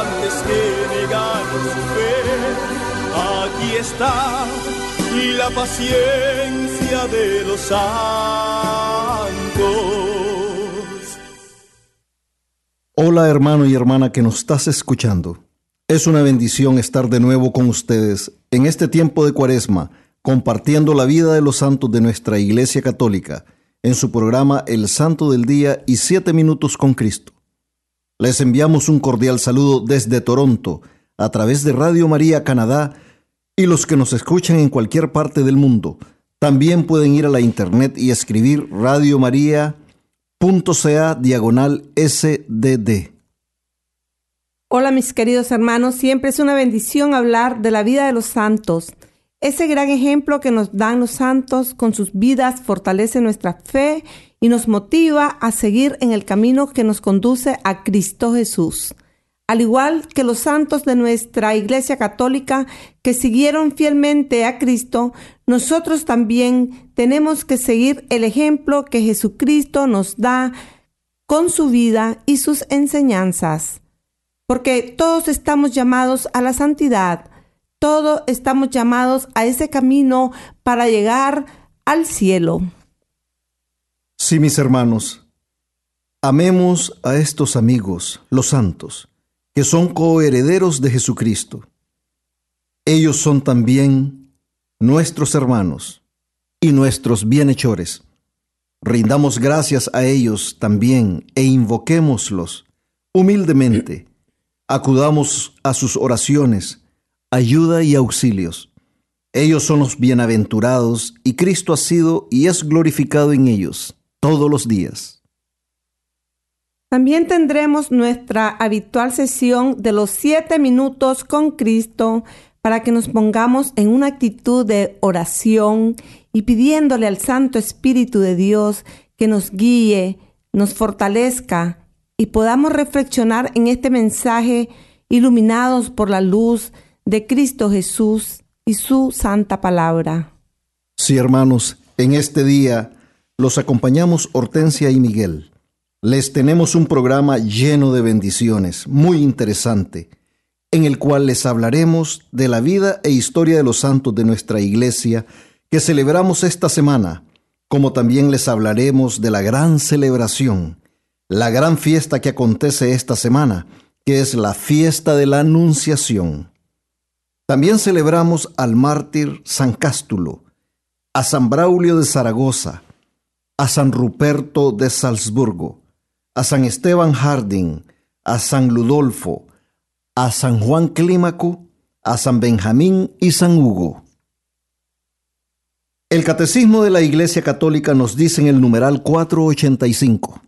antes que su fe. Aquí está la paciencia de los santos. Hola hermano y hermana que nos estás escuchando. Es una bendición estar de nuevo con ustedes en este tiempo de cuaresma, compartiendo la vida de los santos de nuestra Iglesia Católica en su programa El Santo del Día y Siete Minutos con Cristo. Les enviamos un cordial saludo desde Toronto, a través de Radio María Canadá, y los que nos escuchan en cualquier parte del mundo. También pueden ir a la internet y escribir radiomaria.ca diagonal SDD. Hola mis queridos hermanos, siempre es una bendición hablar de la vida de los santos. Ese gran ejemplo que nos dan los santos con sus vidas fortalece nuestra fe y nos motiva a seguir en el camino que nos conduce a Cristo Jesús. Al igual que los santos de nuestra Iglesia Católica que siguieron fielmente a Cristo, nosotros también tenemos que seguir el ejemplo que Jesucristo nos da con su vida y sus enseñanzas. Porque todos estamos llamados a la santidad, todos estamos llamados a ese camino para llegar al cielo. Sí, mis hermanos, amemos a estos amigos, los santos que son coherederos de Jesucristo. Ellos son también nuestros hermanos y nuestros bienhechores. Rindamos gracias a ellos también e invoquémoslos humildemente. Acudamos a sus oraciones, ayuda y auxilios. Ellos son los bienaventurados y Cristo ha sido y es glorificado en ellos todos los días. También tendremos nuestra habitual sesión de los siete minutos con Cristo para que nos pongamos en una actitud de oración y pidiéndole al Santo Espíritu de Dios que nos guíe, nos fortalezca y podamos reflexionar en este mensaje iluminados por la luz de Cristo Jesús y su santa palabra. Sí, hermanos, en este día los acompañamos Hortensia y Miguel. Les tenemos un programa lleno de bendiciones, muy interesante, en el cual les hablaremos de la vida e historia de los santos de nuestra iglesia que celebramos esta semana, como también les hablaremos de la gran celebración, la gran fiesta que acontece esta semana, que es la fiesta de la Anunciación. También celebramos al mártir San Cástulo, a San Braulio de Zaragoza, a San Ruperto de Salzburgo, a San Esteban Harding, a San Ludolfo, a San Juan Clímaco, a San Benjamín y San Hugo. El Catecismo de la Iglesia Católica nos dice en el numeral 485,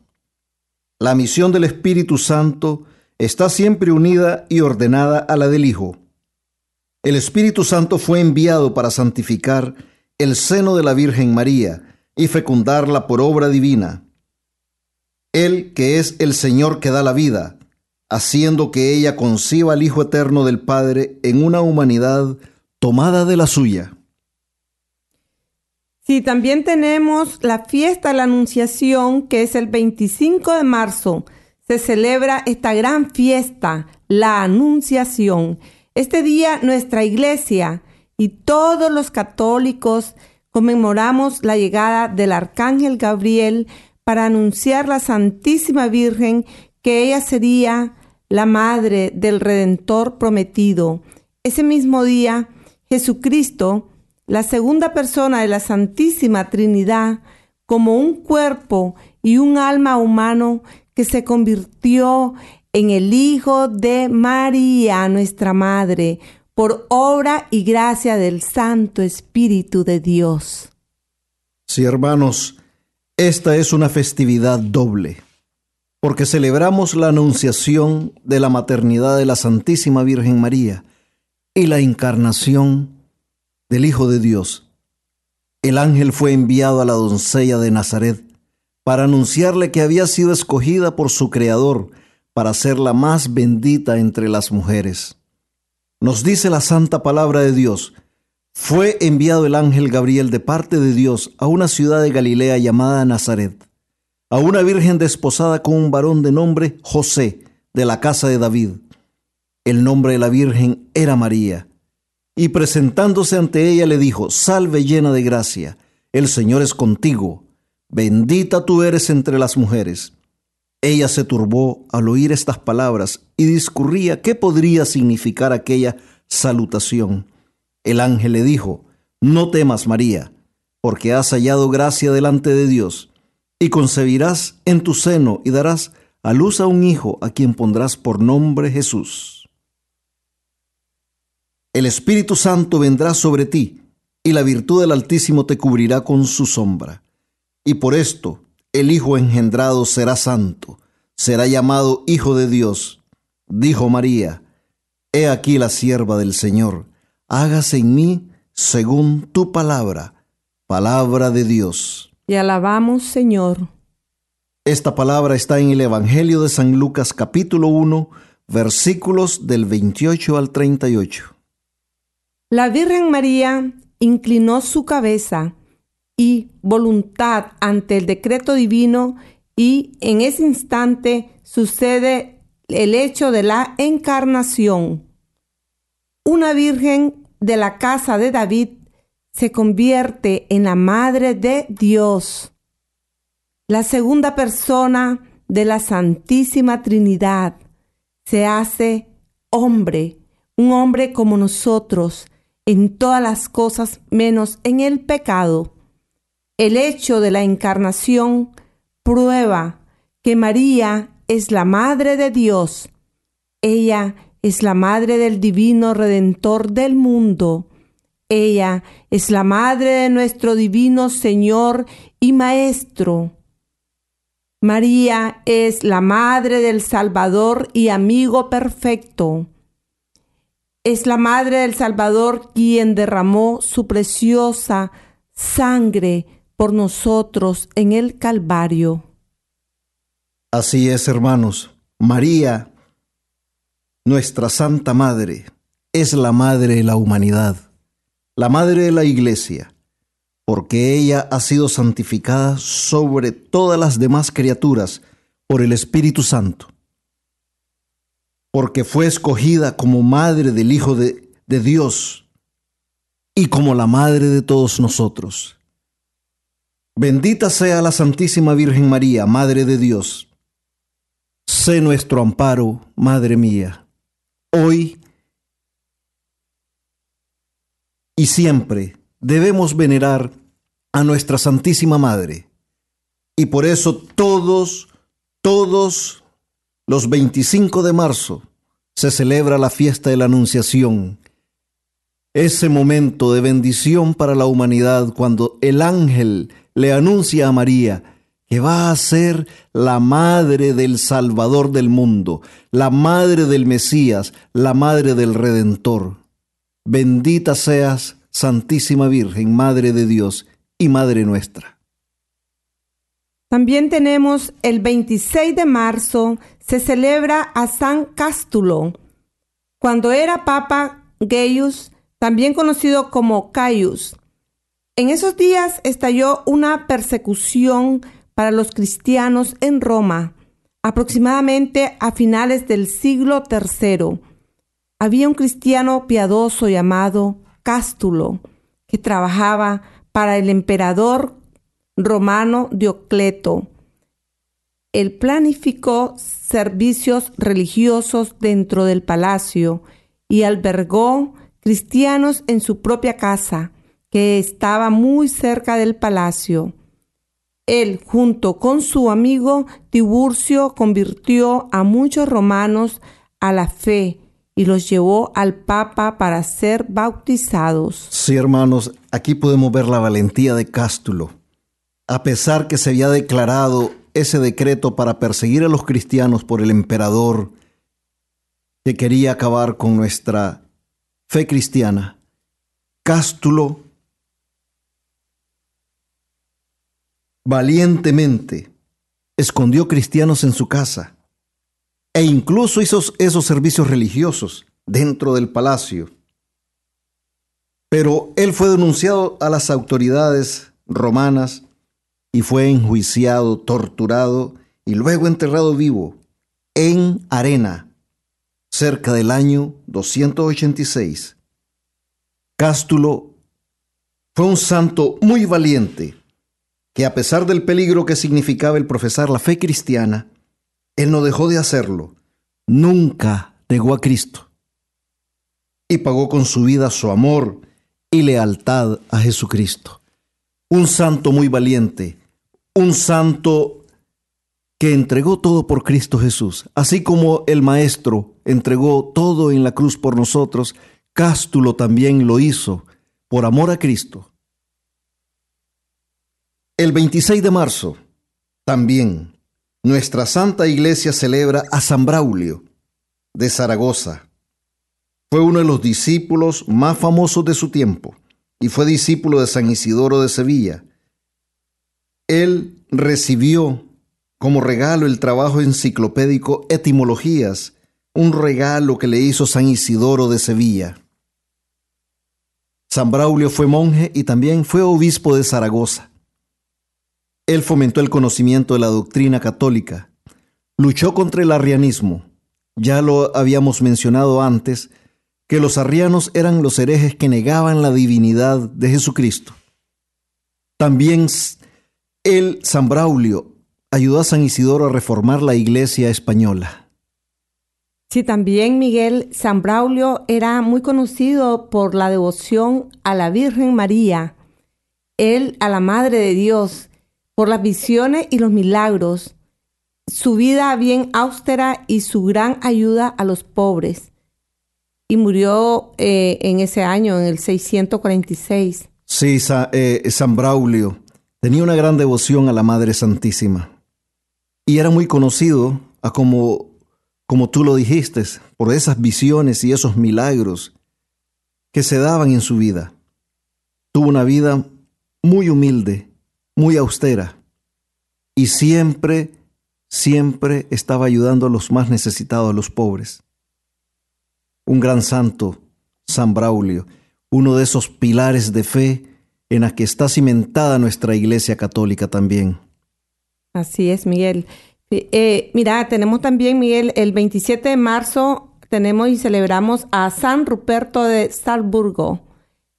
la misión del Espíritu Santo está siempre unida y ordenada a la del Hijo. El Espíritu Santo fue enviado para santificar el seno de la Virgen María y fecundarla por obra divina él que es el Señor que da la vida, haciendo que ella conciba al Hijo Eterno del Padre en una humanidad tomada de la suya. Sí, también tenemos la fiesta de la Anunciación, que es el 25 de marzo. Se celebra esta gran fiesta, la Anunciación. Este día nuestra iglesia y todos los católicos conmemoramos la llegada del Arcángel Gabriel para anunciar la Santísima Virgen que ella sería la madre del Redentor prometido. Ese mismo día, Jesucristo, la segunda persona de la Santísima Trinidad, como un cuerpo y un alma humano que se convirtió en el Hijo de María, nuestra Madre, por obra y gracia del Santo Espíritu de Dios. Sí, hermanos, esta es una festividad doble, porque celebramos la anunciación de la maternidad de la Santísima Virgen María y la encarnación del Hijo de Dios. El ángel fue enviado a la doncella de Nazaret para anunciarle que había sido escogida por su Creador para ser la más bendita entre las mujeres. Nos dice la santa palabra de Dios, fue enviado el ángel Gabriel de parte de Dios a una ciudad de Galilea llamada Nazaret, a una virgen desposada con un varón de nombre José, de la casa de David. El nombre de la virgen era María. Y presentándose ante ella le dijo, Salve llena de gracia, el Señor es contigo Bendita tú eres entre las mujeres. Ella se turbó al oír estas palabras y discurría qué podría significar aquella salutación. El ángel le dijo, No temas, María, porque has hallado gracia delante de Dios, y concebirás en tu seno y darás a luz a un hijo a quien pondrás por nombre Jesús. El Espíritu Santo vendrá sobre ti, y la virtud del Altísimo te cubrirá con su sombra y por esto el Hijo engendrado será santo, será llamado Hijo de Dios. Dijo María, He aquí la sierva del Señor, hágase en mí según tu palabra, palabra de Dios. Y alabamos, Señor. Esta palabra está en el Evangelio de San Lucas capítulo 1, versículos del 28 al 38. La Virgen María inclinó su cabeza y voluntad ante el decreto divino y en ese instante sucede el hecho de la encarnación. Una virgen de la casa de David se convierte en la madre de Dios, la segunda persona de la Santísima Trinidad. Se hace hombre, un hombre como nosotros, en todas las cosas menos en el pecado. El hecho de la encarnación prueba que María es la Madre de Dios. Ella es la Madre del Divino Redentor del mundo. Ella es la Madre de nuestro Divino Señor y Maestro. María es la Madre del Salvador y amigo perfecto. Es la Madre del Salvador quien derramó su preciosa sangre por nosotros en el Calvario. Así es, hermanos. María, nuestra Santa Madre, es la Madre de la humanidad, la Madre de la Iglesia, porque ella ha sido santificada sobre todas las demás criaturas por el Espíritu Santo, porque fue escogida como Madre del Hijo de, de Dios y como la Madre de todos nosotros. Bendita sea la Santísima Virgen María, Madre de Dios. Sé nuestro amparo, Madre mía, hoy y siempre debemos venerar a nuestra Santísima Madre. Y por eso todos, todos los 25 de marzo se celebra la fiesta de la Anunciación, ese momento de bendición para la humanidad cuando el ángel le anuncia a María que va a ser la madre del Salvador del mundo, la madre del Mesías, la madre del Redentor. Bendita seas, Santísima Virgen, Madre de Dios y Madre nuestra. También tenemos el 26 de marzo, se celebra a San Cástulo. Cuando era Papa Gaius, también conocido como Caius, en esos días estalló una persecución para los cristianos en Roma, aproximadamente a finales del siglo III. Había un cristiano piadoso llamado Cástulo, que trabajaba para el emperador romano Diocleto. Él planificó servicios religiosos dentro del palacio y albergó cristianos en su propia casa, que estaba muy cerca del palacio. Él, junto con su amigo Tiburcio, convirtió a muchos romanos a la fe y los llevó al Papa para ser bautizados. Sí, hermanos, aquí podemos ver la valentía de Cástulo. A pesar que se había declarado ese decreto para perseguir a los cristianos por el emperador que quería acabar con nuestra fe cristiana, Cástulo valientemente escondió cristianos en su casa e incluso hizo esos servicios religiosos dentro del palacio. Pero él fue denunciado a las autoridades romanas y fue enjuiciado, torturado y luego enterrado vivo en arena cerca del año 286. Cástulo fue un santo muy valiente que a pesar del peligro que significaba el profesar la fe cristiana, él no dejó de hacerlo. Nunca negó a Cristo. Y pagó con su vida su amor y lealtad a Jesucristo. Un santo muy valiente, un santo que entregó todo por Cristo Jesús. Así como el Maestro entregó todo en la cruz por nosotros, Cástulo también lo hizo por amor a Cristo el 26 de marzo, también, nuestra Santa Iglesia celebra a San Braulio de Zaragoza. Fue uno de los discípulos más famosos de su tiempo y fue discípulo de San Isidoro de Sevilla. Él recibió como regalo el trabajo enciclopédico Etimologías, un regalo que le hizo San Isidoro de Sevilla. San Braulio fue monje y también fue obispo de Zaragoza. Él fomentó el conocimiento de la doctrina católica, luchó contra el arrianismo. Ya lo habíamos mencionado antes, que los arrianos eran los herejes que negaban la divinidad de Jesucristo. También él, San Braulio, ayudó a San Isidoro a reformar la iglesia española. Sí, también Miguel San Braulio era muy conocido por la devoción a la Virgen María, él a la Madre de Dios por las visiones y los milagros, su vida bien austera y su gran ayuda a los pobres. Y murió eh, en ese año, en el 646. Sí, eh, San Braulio tenía una gran devoción a la Madre Santísima. Y era muy conocido, a como, como tú lo dijiste, por esas visiones y esos milagros que se daban en su vida. Tuvo una vida muy humilde, muy austera y siempre, siempre estaba ayudando a los más necesitados, a los pobres. Un gran santo, San Braulio, uno de esos pilares de fe en la que está cimentada nuestra Iglesia Católica también. Así es, Miguel. Eh, mira, tenemos también, Miguel, el 27 de marzo tenemos y celebramos a San Ruperto de Salzburgo.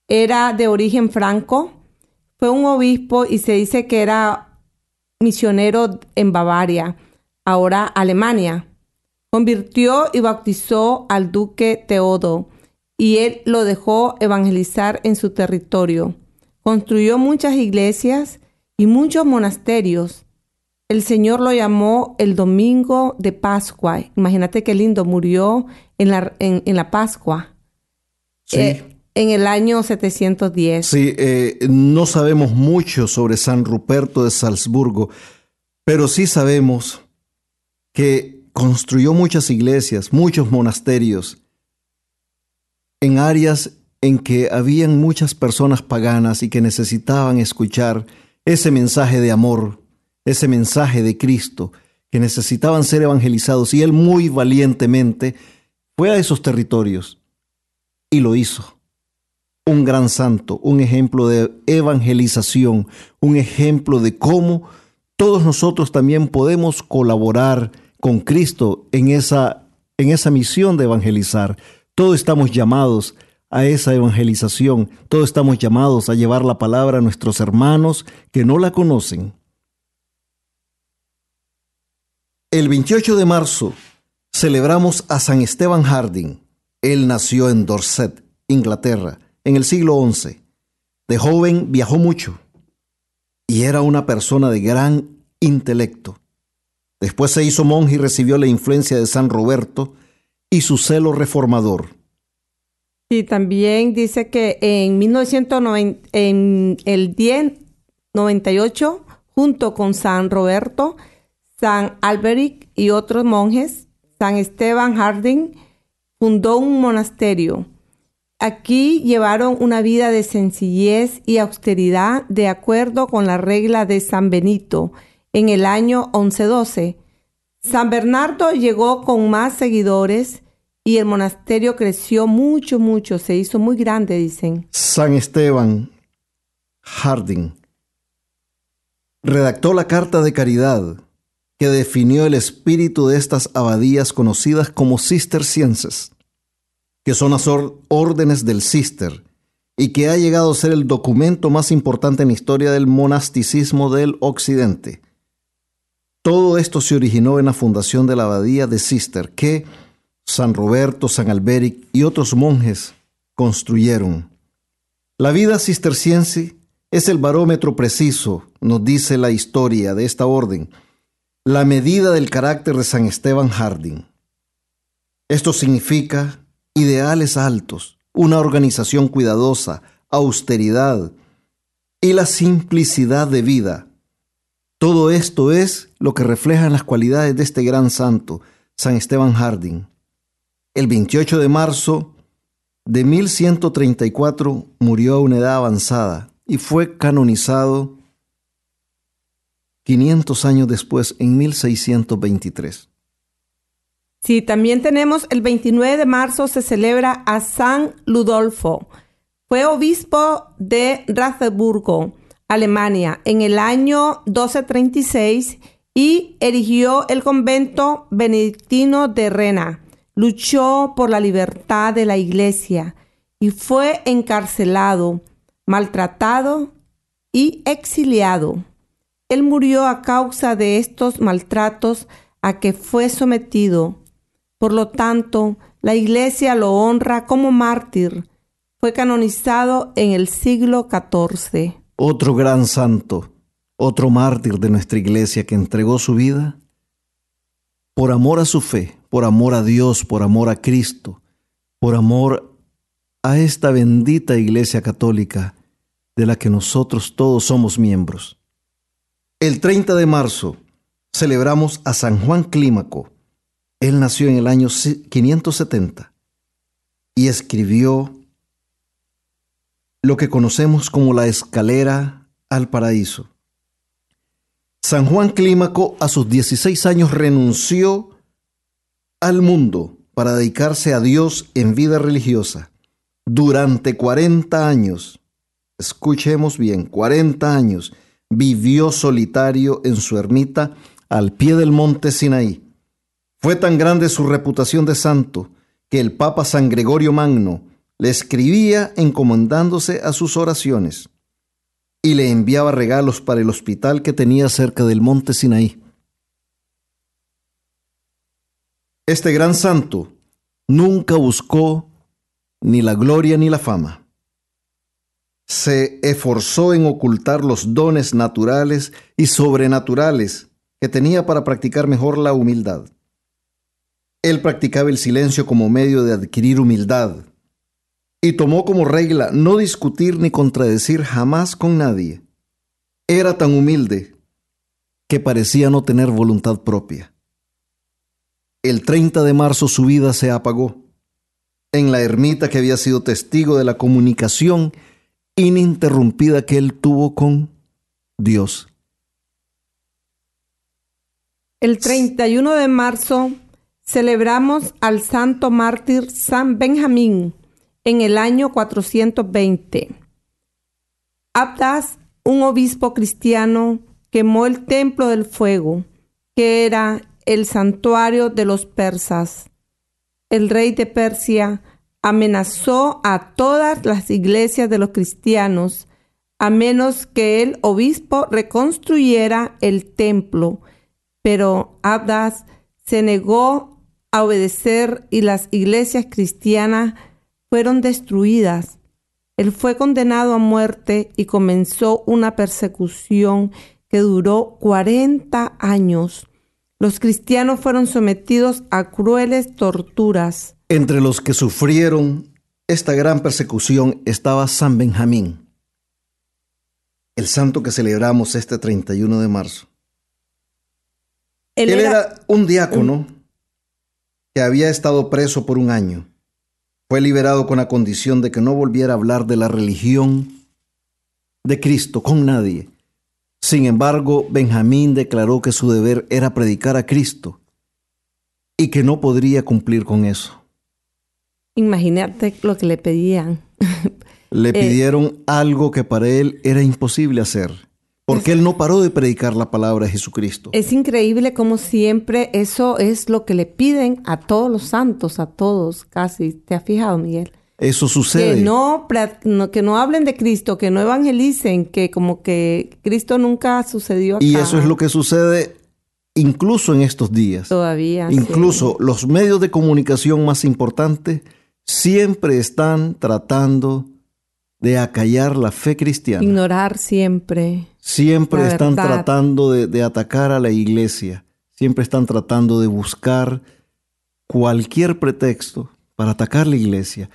Era de origen franco, fue un obispo y se dice que era misionero en Bavaria, ahora Alemania. Convirtió y bautizó al duque Teodo y él lo dejó evangelizar en su territorio. Construyó muchas iglesias y muchos monasterios. El Señor lo llamó el domingo de Pascua. Imagínate qué lindo, murió en la, en, la Pascua. Sí. Eh, en el año 710. Sí, eh, no sabemos mucho sobre San Ruperto de Salzburgo, pero sí sabemos que construyó muchas iglesias, muchos monasterios, en áreas en que habían muchas personas paganas y que necesitaban escuchar ese mensaje de amor, ese mensaje de Cristo, que necesitaban ser evangelizados. Y él muy valientemente fue a esos territorios y lo hizo un gran santo, un ejemplo de evangelización, un ejemplo de cómo todos nosotros también podemos colaborar con Cristo en esa, en esa misión de evangelizar. Todos estamos llamados a esa evangelización, todos estamos llamados a llevar la palabra a nuestros hermanos que no la conocen. El 28 de marzo celebramos a San Esteban Harding. Él nació en Dorset, Inglaterra, en el siglo XI. De joven viajó mucho y era una persona de gran intelecto. Después se hizo monje y recibió la influencia de San Roberto y su celo reformador. Y también dice que en 1990, en el 1098, junto con San Roberto, San Alberic y otros monjes, San Esteban Harding fundó un monasterio. Aquí llevaron una vida de sencillez y austeridad de acuerdo con la regla de San Benito en el año 1112. San Bernardo llegó con más seguidores y el monasterio creció mucho, mucho, se hizo muy grande, dicen. San Esteban Harding redactó la Carta de Caridad que definió el espíritu de estas abadías conocidas como cistercienses, que son las órdenes del cister y que ha llegado a ser el documento más importante en la historia del monasticismo del Occidente. Todo esto se originó en la fundación de la abadía de Cister, que San Roberto, San Alberic y otros monjes construyeron. La vida cisterciense es el barómetro preciso, nos dice la historia de esta orden, la medida del carácter de San Esteban Harding. Esto significa ideales altos, una organización cuidadosa, austeridad y la simplicidad de vida. Todo esto es lo que reflejan las cualidades de este gran santo, San Esteban Harding. El 28 de marzo de 1134 murió a una edad avanzada y fue canonizado 500 años después, en 1623. Sí, también tenemos el 29 de marzo se celebra a San Ludolfo. Fue obispo de Ratzeburgo, Alemania, en el año 1236 y erigió el convento benedictino de Rena. Luchó por la libertad de la iglesia y fue encarcelado, maltratado y exiliado. Él murió a causa de estos maltratos a que fue sometido. Por lo tanto, la iglesia lo honra como mártir. Fue canonizado en el siglo XIV. Otro gran santo, otro mártir de nuestra iglesia que entregó su vida por amor a su fe, por amor a Dios, por amor a Cristo, por amor a esta bendita iglesia católica de la que nosotros todos somos miembros. El 30 de marzo celebramos a San Juan Clímaco. Él nació en el año 570 y escribió lo que conocemos como la escalera al paraíso. San Juan Clímaco a sus 16 años renunció al mundo para dedicarse a Dios en vida religiosa. Durante 40 años, escuchemos bien, 40 años, vivió solitario en su ermita al pie del monte Sinaí. Fue tan grande su reputación de santo que el Papa San Gregorio Magno le escribía encomendándose a sus oraciones y le enviaba regalos para el hospital que tenía cerca del monte Sinaí. Este gran santo nunca buscó ni la gloria ni la fama se esforzó en ocultar los dones naturales y sobrenaturales que tenía para practicar mejor la humildad. Él practicaba el silencio como medio de adquirir humildad y tomó como regla no discutir ni contradecir jamás con nadie. Era tan humilde que parecía no tener voluntad propia. El 30 de marzo su vida se apagó. En la ermita que había sido testigo de la comunicación ininterrumpida que él tuvo con Dios. El 31 de marzo celebramos al santo mártir San Benjamín en el año 420. Abdas, un obispo cristiano, quemó el templo del fuego, que era el santuario de los persas. El rey de Persia amenazó a todas las iglesias de los cristianos a menos que el obispo reconstruyera el templo, pero Abdas se negó a obedecer y las iglesias cristianas fueron destruidas. Él fue condenado a muerte y comenzó una persecución que duró 40 años. Los cristianos fueron sometidos a crueles torturas. Entre los que sufrieron esta gran persecución estaba San Benjamín, el santo que celebramos este 31 de marzo. Él, era, un diácono que había estado preso por un año. Fue liberado con la condición de que no volviera a hablar de la religión de Cristo con nadie. Sin embargo, Benjamín declaró que su deber era predicar a Cristo y que no podría cumplir con eso. Imagínate lo que le pedían. Le eh, pidieron algo que para él era imposible hacer, porque él no paró de predicar la palabra de Jesucristo. Es increíble como siempre eso es lo que le piden a todos los santos, a todos casi. ¿Te has fijado, Miguel? Eso sucede. Que no, que no hablen de Cristo, que no evangelicen, que como que Cristo nunca sucedió Y eso es lo que sucede incluso en estos días. Todavía. Incluso los medios de comunicación más importantes siempre están tratando de acallar la fe cristiana. Ignorar siempre. Siempre están tratando de, de, atacar a la iglesia. Siempre están tratando de buscar cualquier pretexto para atacar la iglesia.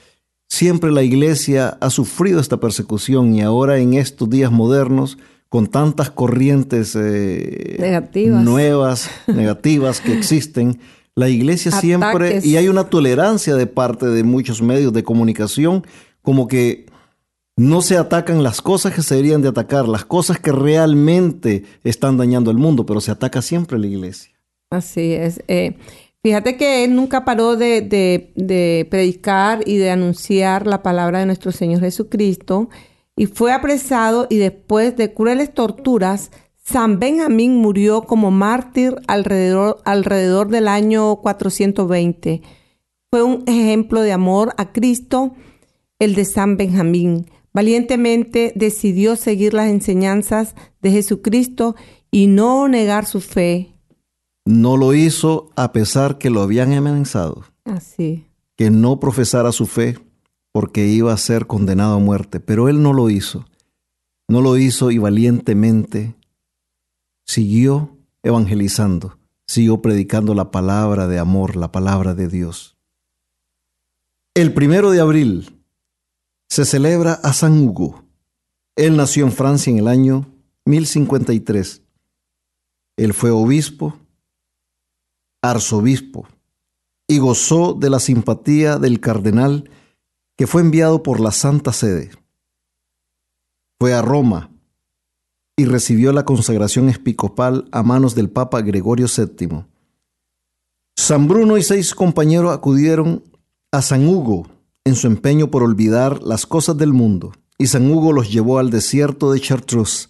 Siempre la iglesia ha sufrido esta persecución y ahora en estos días modernos, con tantas corrientes eh, negativas. nuevas, negativas que existen, la iglesia siempre, y hay una tolerancia de parte de muchos medios de comunicación, como que no se atacan las cosas que se deberían de atacar, las cosas que realmente están dañando el mundo, pero se ataca siempre la iglesia. Así es. Eh, fíjate que él nunca paró de, de, predicar y de anunciar la palabra de nuestro Señor Jesucristo y fue apresado y después de crueles torturas, San Benjamín murió como mártir alrededor, alrededor del año 420. Fue un ejemplo de amor a Cristo, el de San Benjamín. Valientemente decidió seguir las enseñanzas de Jesucristo y no negar su fe. No lo hizo a pesar que lo habían amenazado. Así. Que no profesara su fe porque iba a ser condenado a muerte. Pero él no lo hizo. No lo hizo y valientemente siguió evangelizando, siguió predicando la palabra de amor, la palabra de Dios. El primero de abril se celebra a San Hugo. Él nació en Francia en el año 1053. Él fue obispo, arzobispo, y gozó de la simpatía del cardenal que fue enviado por la Santa Sede. Fue a Roma y recibió la consagración episcopal a manos del Papa Gregorio VII. San Bruno y seis compañeros acudieron a San Hugo en su empeño por olvidar las cosas del mundo, y San Hugo los llevó al desierto de Chartreuse,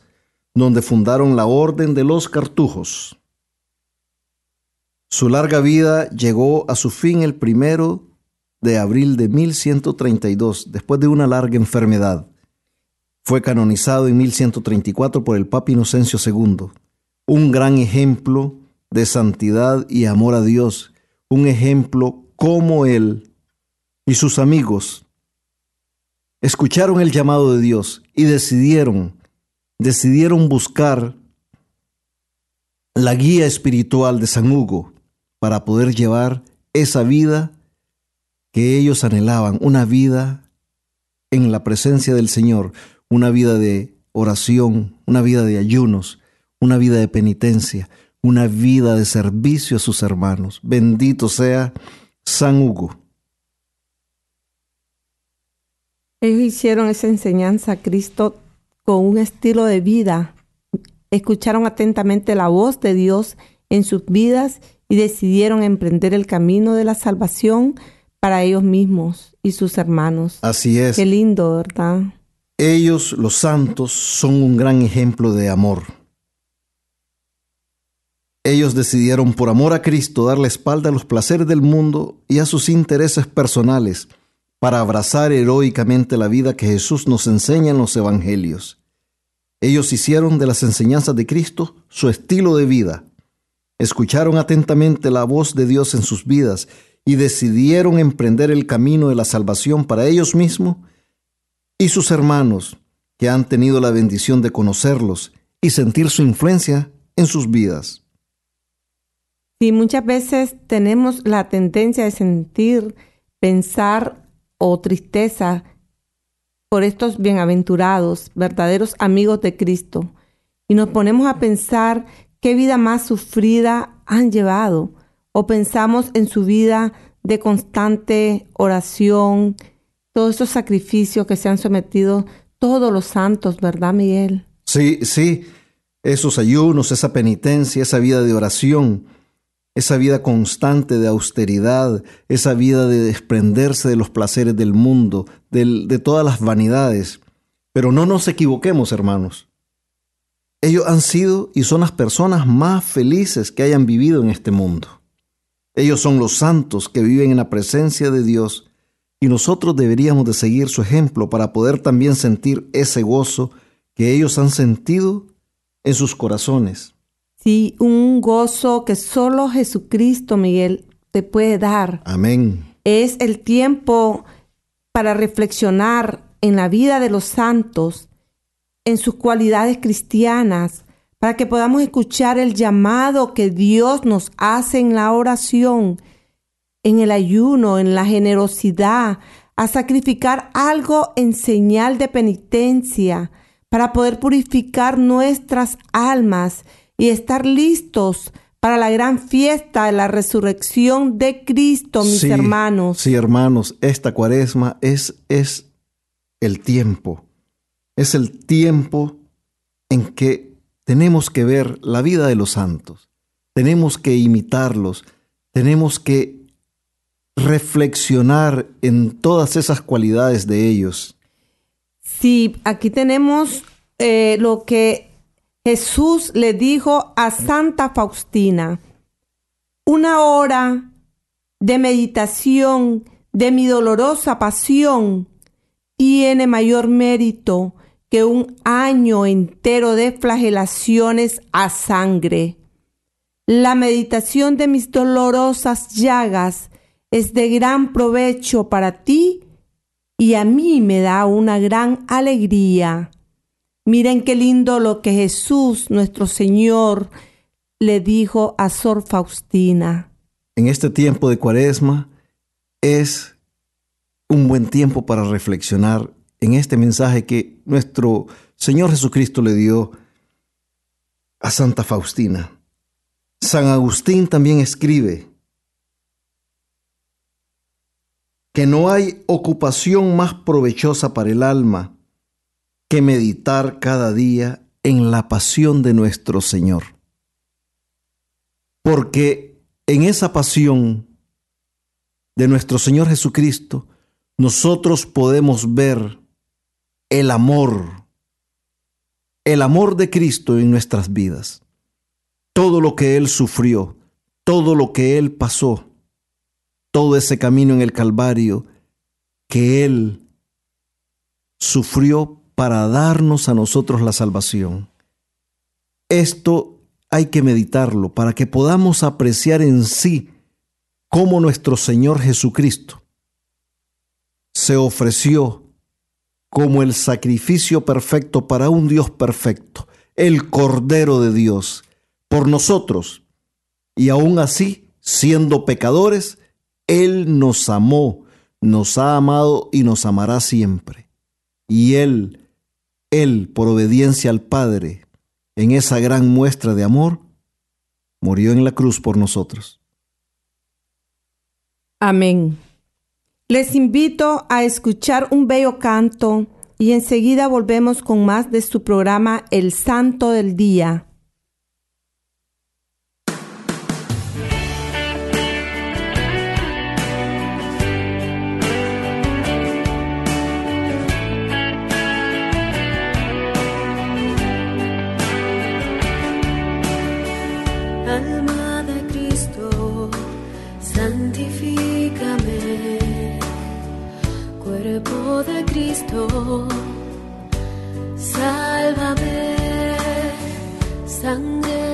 donde fundaron la Orden de los Cartujos. Su larga vida llegó a su fin el primero de abril de 1132, después de una larga enfermedad. Fue canonizado en 1134 por el Papa Inocencio II, un gran ejemplo de santidad y amor a Dios, un ejemplo como él y sus amigos escucharon el llamado de Dios y decidieron, decidieron buscar la guía espiritual de San Hugo para poder llevar esa vida que ellos anhelaban, una vida en la presencia del Señor, una vida de oración, una vida de ayunos, una vida de penitencia, una vida de servicio a sus hermanos. Bendito sea San Hugo. Ellos hicieron esa enseñanza a Cristo con un estilo de vida. Escucharon atentamente la voz de Dios en sus vidas y decidieron emprender el camino de la salvación para ellos mismos y sus hermanos. Así es. Qué lindo, ¿verdad? Ellos, los santos, son un gran ejemplo de amor. Ellos decidieron por amor a Cristo dar la espalda a los placeres del mundo y a sus intereses personales para abrazar heroicamente la vida que Jesús nos enseña en los Evangelios. Ellos hicieron de las enseñanzas de Cristo su estilo de vida. Escucharon atentamente la voz de Dios en sus vidas y decidieron emprender el camino de la salvación para ellos mismos y sus hermanos que han tenido la bendición de conocerlos y sentir su influencia en sus vidas. Sí, muchas veces tenemos la tendencia de sentir, pensar o tristeza por estos bienaventurados, verdaderos amigos de Cristo, y nos ponemos a pensar qué vida más sufrida han llevado, o pensamos en su vida de constante oración, todos esos sacrificios que se han sometido todos los santos, ¿verdad, Miguel? Sí, sí, esos ayunos, esa penitencia, esa vida de oración, esa vida constante de austeridad, esa vida de desprenderse de los placeres del mundo, de todas las vanidades. Pero no nos equivoquemos, hermanos. Ellos han sido y son las personas más felices que hayan vivido en este mundo. Ellos son los santos que viven en la presencia de Dios y nosotros deberíamos de seguir su ejemplo para poder también sentir ese gozo que ellos han sentido en sus corazones. Sí, un gozo que solo Jesucristo, Miguel, te puede dar. Amén. Es el tiempo para reflexionar en la vida de los santos, en sus cualidades cristianas, para que podamos escuchar el llamado que Dios nos hace en la oración, en el ayuno, en la generosidad, a sacrificar algo en señal de penitencia, para poder purificar nuestras almas y estar listos para la gran fiesta de la resurrección de Cristo, mis hermanos. Sí, hermanos, esta cuaresma es, es el tiempo, es el tiempo en que tenemos que ver la vida de los santos, tenemos que imitarlos, tenemos que reflexionar en todas esas cualidades de ellos. Sí, aquí tenemos eh, lo que Jesús le dijo a Santa Faustina, una hora de meditación de mi dolorosa pasión tiene mayor mérito que un año entero de flagelaciones a sangre. La meditación de mis dolorosas llagas es de gran provecho para ti y a mí me da una gran alegría. Miren qué lindo lo que Jesús, nuestro Señor, le dijo a Sor Faustina. En este tiempo de cuaresma es un buen tiempo para reflexionar en este mensaje que nuestro Señor Jesucristo le dio a Santa Faustina. San Agustín también escribe que no hay ocupación más provechosa para el alma que meditar cada día en la pasión de nuestro Señor. Porque en esa pasión de nuestro Señor Jesucristo, nosotros podemos ver el amor, el amor de Cristo en nuestras vidas. Todo lo que Él sufrió, todo lo que Él pasó, todo ese camino en el Calvario que Él sufrió para darnos a nosotros la salvación. Esto hay que meditarlo para que podamos apreciar en sí cómo nuestro Señor Jesucristo se ofreció como el sacrificio perfecto para un Dios perfecto, el Cordero de Dios, por nosotros. Y aún así, siendo pecadores, Él nos amó, nos ha amado y nos amará siempre. Y Él él, por obediencia al Padre, en esa gran muestra de amor, murió en la cruz por nosotros. Amén. Les invito a escuchar un bello canto y enseguida volvemos con más de su programa El Santo del Día. Sálvame, sangre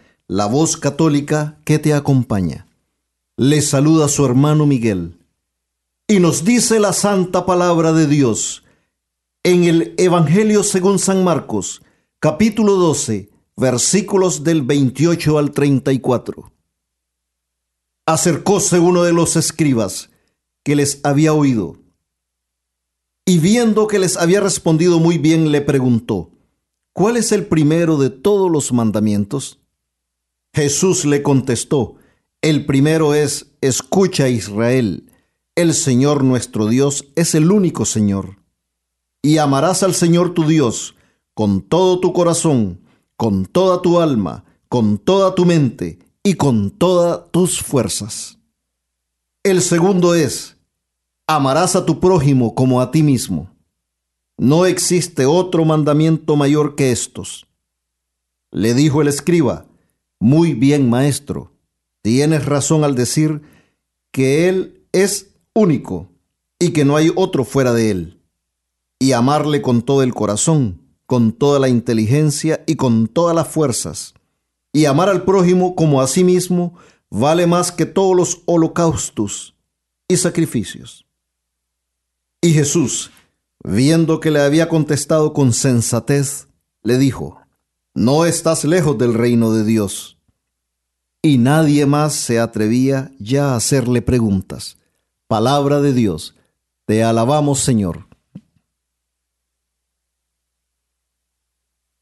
la voz católica que te acompaña. Le saluda su hermano Miguel. Y nos dice la santa palabra de Dios en el Evangelio según San Marcos, capítulo 12, versículos del 28 al 34. Acercóse uno de los escribas que les había oído y viendo que les había respondido muy bien, le preguntó, ¿cuál es el primero de todos los mandamientos? Jesús le contestó, el primero es, escucha Israel, el Señor nuestro Dios es el único Señor. Y amarás al Señor tu Dios con todo tu corazón, con toda tu alma, con toda tu mente y con todas tus fuerzas. El segundo es, amarás a tu prójimo como a ti mismo. No existe otro mandamiento mayor que estos. Le dijo el escriba, muy bien, maestro. Tienes razón al decir que Él es único y que no hay otro fuera de Él. Y amarle con todo el corazón, con toda la inteligencia y con todas las fuerzas. Y amar al prójimo como a sí mismo vale más que todos los holocaustos y sacrificios. Y Jesús, viendo que le había contestado con sensatez, le dijo, no estás lejos del reino de Dios. Y nadie más se atrevía ya a hacerle preguntas. Palabra de Dios, te alabamos Señor.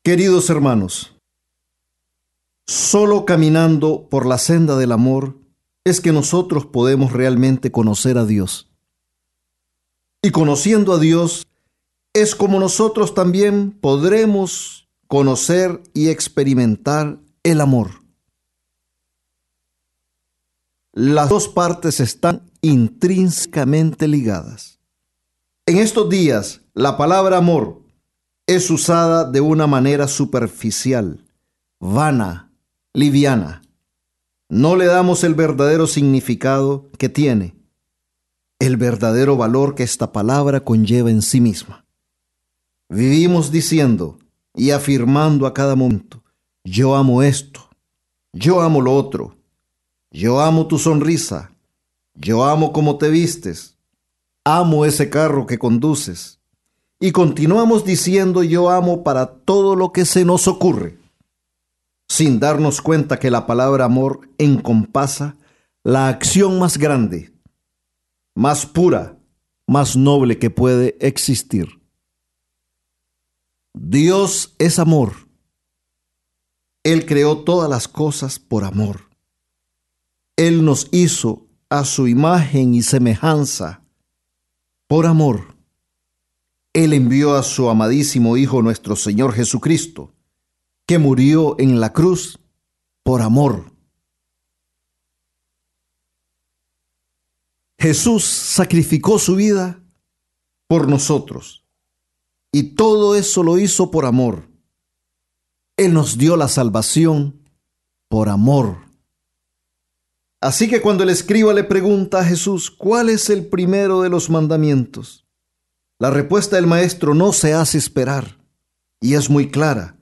Queridos hermanos, solo caminando por la senda del amor es que nosotros podemos realmente conocer a Dios. Y conociendo a Dios es como nosotros también podremos conocer y experimentar el amor. Las dos partes están intrínsecamente ligadas. En estos días, la palabra amor es usada de una manera superficial, vana, liviana, no le damos el verdadero significado que tiene, el verdadero valor que esta palabra conlleva en sí misma. Vivimos diciendo y afirmando a cada momento, yo amo esto, yo amo lo otro, yo amo tu sonrisa, yo amo cómo te vistes, amo ese carro que conduces. Y continuamos diciendo yo amo para todo lo que se nos ocurre, sin darnos cuenta que la palabra amor encompasa la acción más grande, más pura, más noble que puede existir. Dios es amor. Él creó todas las cosas por amor. Él nos hizo a su imagen y semejanza por amor. Él envió a su amadísimo Hijo nuestro Señor Jesucristo, que murió en la cruz por amor. Jesús sacrificó su vida por nosotros y todo eso lo hizo por amor. Él nos dio la salvación por amor. Así que cuando el escriba le pregunta a Jesús, ¿cuál es el primero de los mandamientos? La respuesta del maestro no se hace esperar y es muy clara.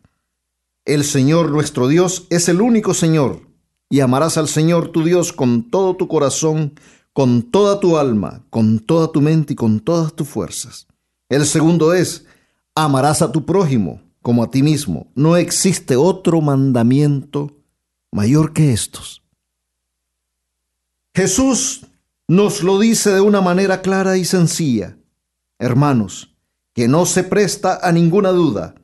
El Señor nuestro Dios es el único Señor y amarás al Señor tu Dios con todo tu corazón, con toda tu alma, con toda tu mente y con todas tus fuerzas. El segundo es, amarás a tu prójimo como a ti mismo. No existe otro mandamiento mayor que estos. Jesús nos lo dice de una manera clara y sencilla. Hermanos, que no se presta a ninguna duda,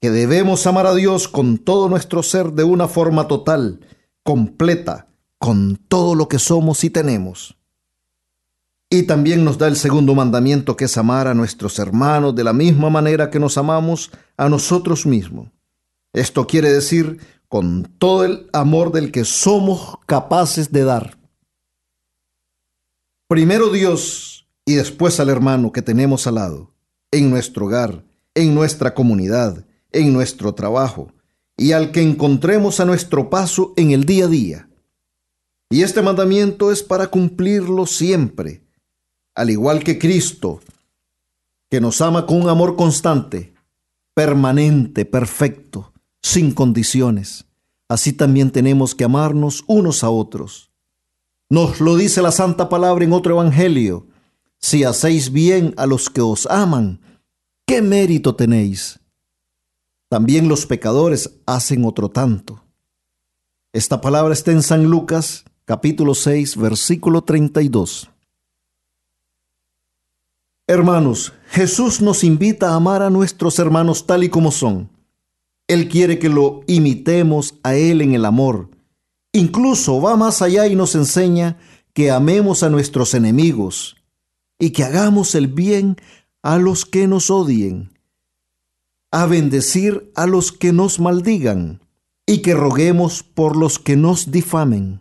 que debemos amar a Dios con todo nuestro ser de una forma total, completa, con todo lo que somos y tenemos. Y también nos da el segundo mandamiento que es amar a nuestros hermanos de la misma manera que nos amamos a nosotros mismos. Esto quiere decir con todo el amor del que somos capaces de dar. Primero Dios y después al hermano que tenemos al lado, en nuestro hogar, en nuestra comunidad, en nuestro trabajo y al que encontremos a nuestro paso en el día a día. Y este mandamiento es para cumplirlo siempre, al igual que Cristo, que nos ama con un amor constante, permanente, perfecto, sin condiciones. Así también tenemos que amarnos unos a otros nos lo dice la Santa Palabra en otro Evangelio. Si hacéis bien a los que os aman, ¿qué mérito tenéis? También los pecadores hacen otro tanto. Esta palabra está en San Lucas capítulo 6 versículo 32. Hermanos, Jesús nos invita a amar a nuestros hermanos tal y como son. Él quiere que lo imitemos a Él en el amor Incluso va más allá y nos enseña que amemos a nuestros enemigos y que hagamos el bien a los que nos odien, a bendecir a los que nos maldigan y que roguemos por los que nos difamen.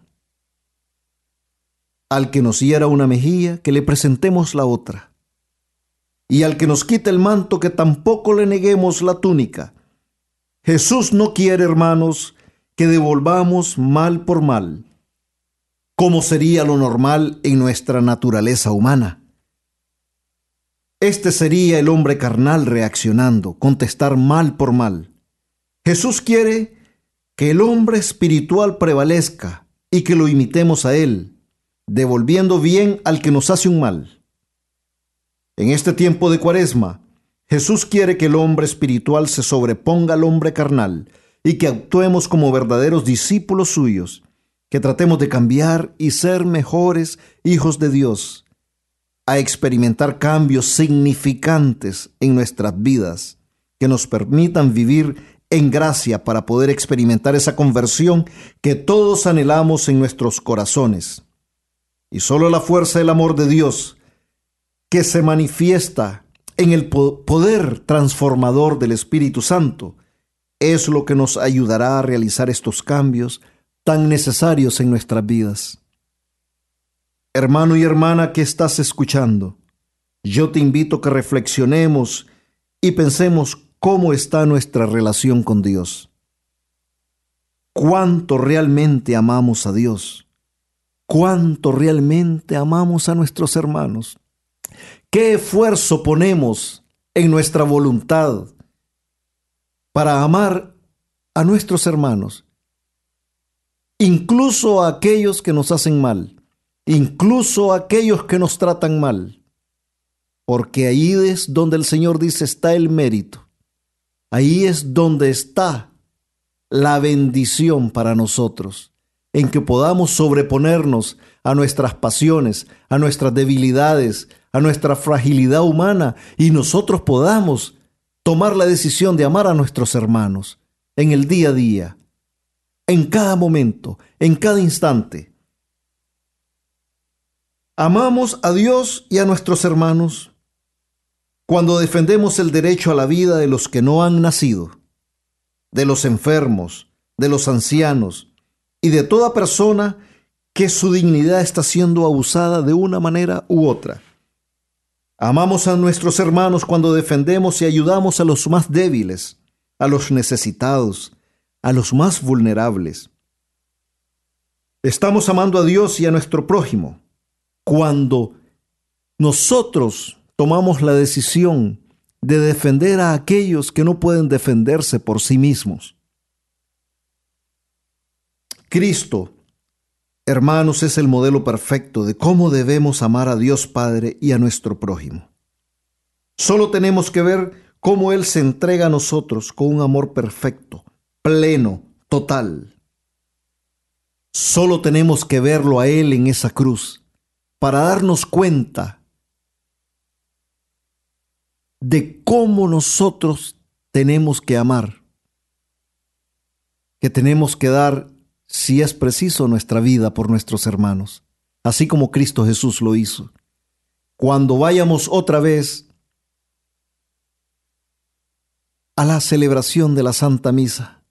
Al que nos hiera una mejilla, que le presentemos la otra. Y al que nos quite el manto, que tampoco le neguemos la túnica. Jesús no quiere, hermanos, que devolvamos mal por mal, como sería lo normal en nuestra naturaleza humana. Este sería el hombre carnal reaccionando, contestar mal por mal. Jesús quiere que el hombre espiritual prevalezca y que lo imitemos a él, devolviendo bien al que nos hace un mal. En este tiempo de cuaresma, Jesús quiere que el hombre espiritual se sobreponga al hombre carnal y que actuemos como verdaderos discípulos suyos, que tratemos de cambiar y ser mejores hijos de Dios, a experimentar cambios significantes en nuestras vidas, que nos permitan vivir en gracia para poder experimentar esa conversión que todos anhelamos en nuestros corazones. Y solo la fuerza del amor de Dios, que se manifiesta en el poder transformador del Espíritu Santo, es lo que nos ayudará a realizar estos cambios tan necesarios en nuestras vidas. Hermano y hermana que estás escuchando, yo te invito a que reflexionemos y pensemos cómo está nuestra relación con Dios. cuánto realmente amamos a Dios, cuánto realmente amamos a nuestros hermanos, qué esfuerzo ponemos en nuestra voluntad para amar a nuestros hermanos, incluso a aquellos que nos hacen mal, incluso a aquellos que nos tratan mal, porque ahí es donde el Señor dice está el mérito, ahí es donde está la bendición para nosotros, en que podamos sobreponernos a nuestras pasiones, a nuestras debilidades, a nuestra fragilidad humana y nosotros podamos tomar la decisión de amar a nuestros hermanos en el día a día, en cada momento, en cada instante. Amamos a Dios y a nuestros hermanos cuando defendemos el derecho a la vida de los que no han nacido de los enfermos, de los ancianos y de toda persona que su dignidad está siendo abusada de una manera u otra. Amamos a nuestros hermanos cuando defendemos y ayudamos a los más débiles, a los necesitados, a los más vulnerables. Estamos amando a Dios y a nuestro prójimo cuando nosotros tomamos la decisión de defender a aquellos que no pueden defenderse por sí mismos. Cristo, hermanos, es el modelo perfecto de cómo debemos amar a Dios Padre y a nuestro prójimo. Solo tenemos que ver cómo Él se entrega a nosotros con un amor perfecto, pleno, total. Solo tenemos que verlo a Él en esa cruz para darnos cuenta de cómo nosotros tenemos que amar, que tenemos que dar, si es preciso, nuestra vida por nuestros hermanos, así como Cristo Jesús lo hizo. Cuando vayamos otra vez a la celebración de la Santa Misa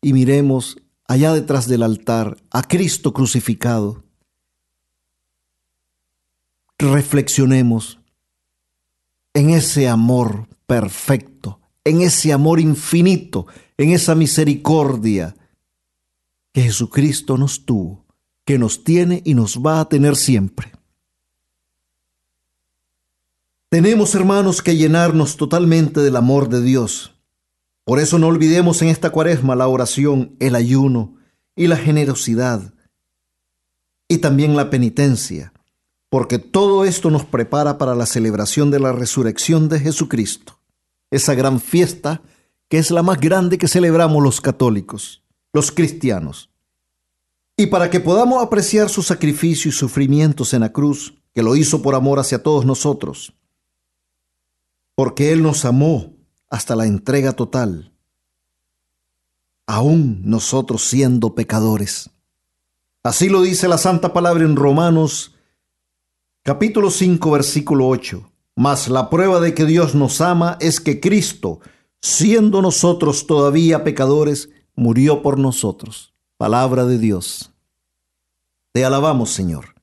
y miremos allá detrás del altar a Cristo crucificado, reflexionemos en ese amor perfecto, en ese amor infinito, en esa misericordia que Jesucristo nos tuvo, que nos tiene y nos va a tener siempre. Tenemos, hermanos, que llenarnos totalmente del amor de Dios. Por eso no olvidemos en esta cuaresma la oración, el ayuno y la generosidad y también la penitencia porque todo esto nos prepara para la celebración de la resurrección de Jesucristo, esa gran fiesta que es la más grande que celebramos los católicos, los cristianos. Y para que podamos apreciar su sacrificio y sufrimientos en la cruz, que lo hizo por amor hacia todos nosotros, porque Él nos amó hasta la entrega total, aún nosotros siendo pecadores. Así lo dice la Santa Palabra en Romanos Capítulo 5, versículo 8. Mas la prueba de que Dios nos ama es que Cristo, siendo nosotros todavía pecadores, murió por nosotros. Palabra de Dios. Te alabamos, Señor.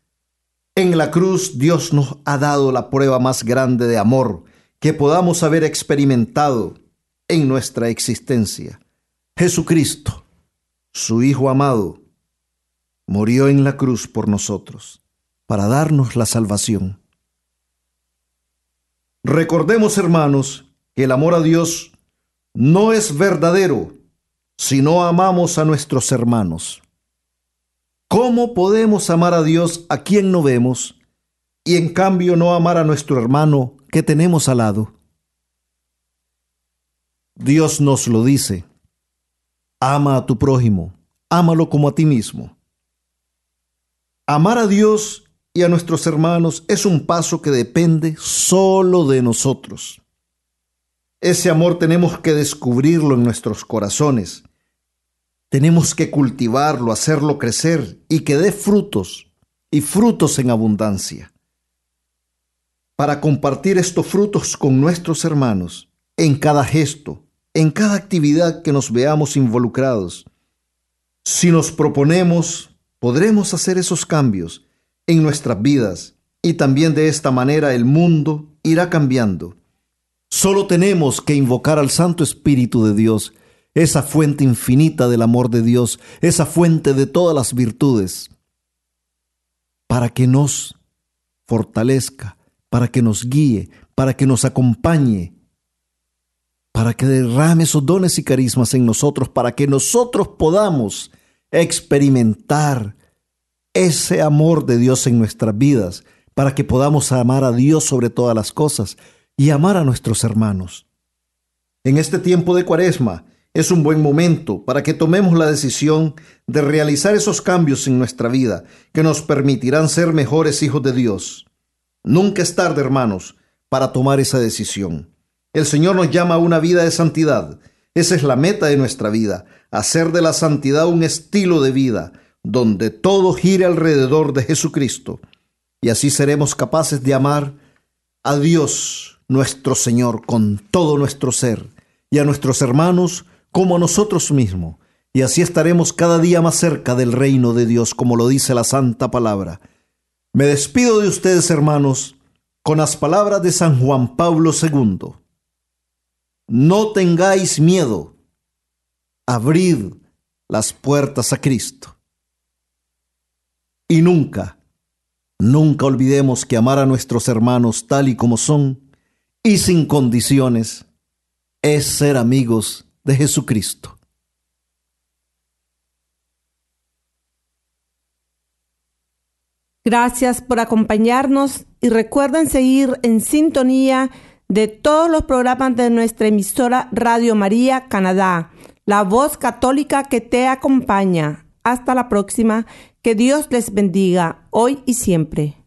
En la cruz Dios nos ha dado la prueba más grande de amor que podamos haber experimentado en nuestra existencia. Jesucristo, su Hijo amado, murió en la cruz por nosotros para darnos la salvación. Recordemos, hermanos, que el amor a Dios no es verdadero si no amamos a nuestros hermanos. ¿Cómo podemos amar a Dios a quien no vemos y en cambio no amar a nuestro hermano que tenemos al lado? Dios nos lo dice. Ama a tu prójimo, ámalo como a ti mismo. Amar a Dios y a nuestros hermanos es un paso que depende solo de nosotros. Ese amor tenemos que descubrirlo en nuestros corazones. Tenemos que cultivarlo, hacerlo crecer y que dé frutos y frutos en abundancia. Para compartir estos frutos con nuestros hermanos en cada gesto, en cada actividad que nos veamos involucrados. Si nos proponemos, podremos hacer esos cambios en nuestras vidas y también de esta manera el mundo irá cambiando. Solo tenemos que invocar al Santo Espíritu de Dios esa fuente infinita del amor de Dios, esa fuente de todas las virtudes, para que nos fortalezca, para que nos guíe, para que nos acompañe, para que derrame esos dones y carismas en nosotros, para que nosotros podamos experimentar ese amor de Dios en nuestras vidas, para que podamos amar a Dios sobre todas las cosas y amar a nuestros hermanos. En este tiempo de cuaresma es un buen momento para que tomemos la decisión de realizar esos cambios en nuestra vida que nos permitirán ser mejores hijos de Dios. Nunca es tarde, hermanos, para tomar esa decisión. El Señor nos llama a una vida de santidad. Esa es la meta de nuestra vida, hacer de la santidad un estilo de vida, donde todo gire alrededor de Jesucristo. Y así seremos capaces de amar a Dios nuestro Señor con todo nuestro ser y a nuestros hermanos como a nosotros mismos. Y así estaremos cada día más cerca del reino de Dios, como lo dice la Santa Palabra. Me despido de ustedes, hermanos, con las palabras de San Juan Pablo II. No tengáis miedo, abrid las puertas a Cristo. Y nunca, nunca olvidemos que amar a nuestros hermanos tal y como son y sin condiciones es ser amigos de Jesucristo. Gracias por acompañarnos y recuerden seguir en sintonía de todos los programas de nuestra emisora Radio María Canadá, la voz católica que te acompaña. Hasta la próxima. Que Dios les bendiga hoy y siempre.